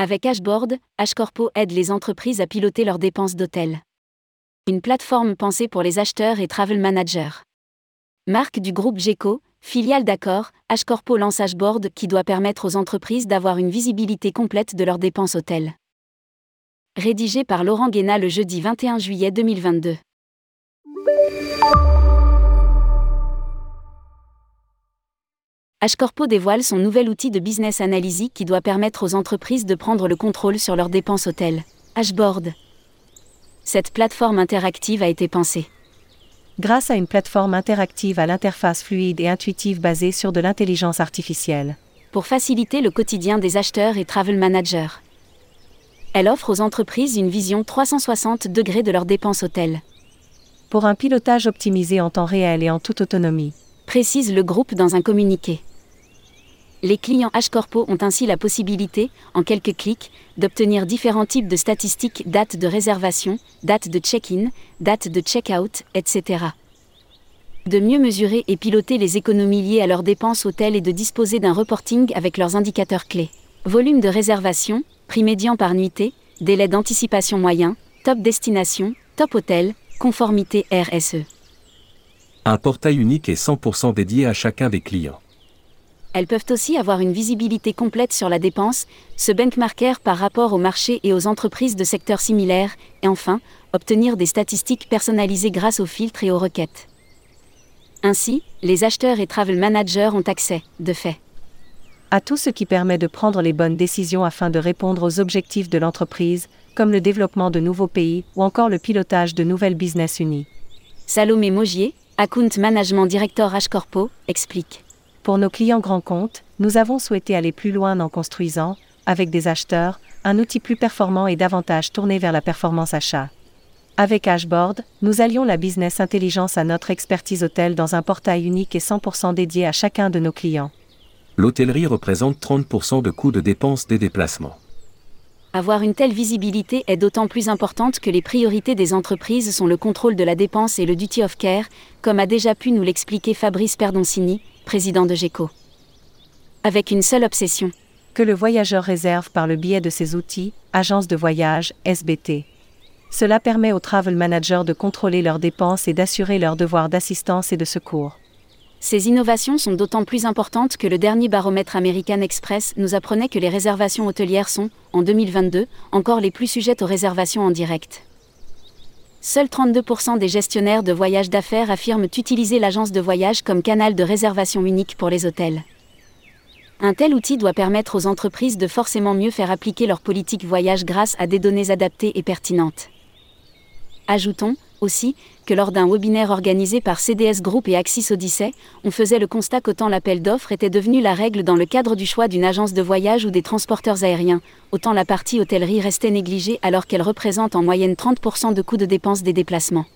Avec Ashboard, Ashcorpo aide les entreprises à piloter leurs dépenses d'hôtel. Une plateforme pensée pour les acheteurs et travel managers. Marque du groupe GECO, filiale d'Accor, Ashcorpo lance Ashboard qui doit permettre aux entreprises d'avoir une visibilité complète de leurs dépenses hôtel. Rédigé par Laurent Guéna le jeudi 21 juillet 2022. Ashcorpo dévoile son nouvel outil de business analysis qui doit permettre aux entreprises de prendre le contrôle sur leurs dépenses hôtels. Ashboard. Cette plateforme interactive a été pensée. Grâce à une plateforme interactive à l'interface fluide et intuitive basée sur de l'intelligence artificielle. Pour faciliter le quotidien des acheteurs et travel managers. Elle offre aux entreprises une vision 360 degrés de leurs dépenses hôtels. Pour un pilotage optimisé en temps réel et en toute autonomie. Précise le groupe dans un communiqué. Les clients H-Corpo ont ainsi la possibilité, en quelques clics, d'obtenir différents types de statistiques date de réservation, date de check-in, date de check-out, etc. De mieux mesurer et piloter les économies liées à leurs dépenses hôtels et de disposer d'un reporting avec leurs indicateurs clés. Volume de réservation, prix médian par nuitée, délai d'anticipation moyen, top destination, top hôtel, conformité RSE. Un portail unique et 100% dédié à chacun des clients. Elles peuvent aussi avoir une visibilité complète sur la dépense, se benchmarker par rapport au marché et aux entreprises de secteurs similaires, et enfin, obtenir des statistiques personnalisées grâce aux filtres et aux requêtes. Ainsi, les acheteurs et travel managers ont accès, de fait, à tout ce qui permet de prendre les bonnes décisions afin de répondre aux objectifs de l'entreprise, comme le développement de nouveaux pays ou encore le pilotage de nouvelles business unies. Salomé Mogier, Account Management Director H Corpo, explique. Pour nos clients grands comptes, nous avons souhaité aller plus loin en construisant, avec des acheteurs, un outil plus performant et davantage tourné vers la performance achat. Avec Ashboard, nous allions la business intelligence à notre expertise hôtel dans un portail unique et 100% dédié à chacun de nos clients. L'hôtellerie représente 30% de coûts de dépenses des déplacements. Avoir une telle visibilité est d'autant plus importante que les priorités des entreprises sont le contrôle de la dépense et le duty of care, comme a déjà pu nous l'expliquer Fabrice Perdoncini, président de GECO. Avec une seule obsession. Que le voyageur réserve par le biais de ses outils, agence de voyage, SBT. Cela permet aux travel managers de contrôler leurs dépenses et d'assurer leur devoir d'assistance et de secours. Ces innovations sont d'autant plus importantes que le dernier baromètre American Express nous apprenait que les réservations hôtelières sont, en 2022, encore les plus sujettes aux réservations en direct. Seuls 32% des gestionnaires de voyages d'affaires affirment utiliser l'agence de voyage comme canal de réservation unique pour les hôtels. Un tel outil doit permettre aux entreprises de forcément mieux faire appliquer leur politique voyage grâce à des données adaptées et pertinentes. Ajoutons, aussi, que lors d'un webinaire organisé par CDS Group et Axis Odyssey, on faisait le constat qu'autant l'appel d'offres était devenu la règle dans le cadre du choix d'une agence de voyage ou des transporteurs aériens, autant la partie hôtellerie restait négligée alors qu'elle représente en moyenne 30% de coûts de dépenses des déplacements.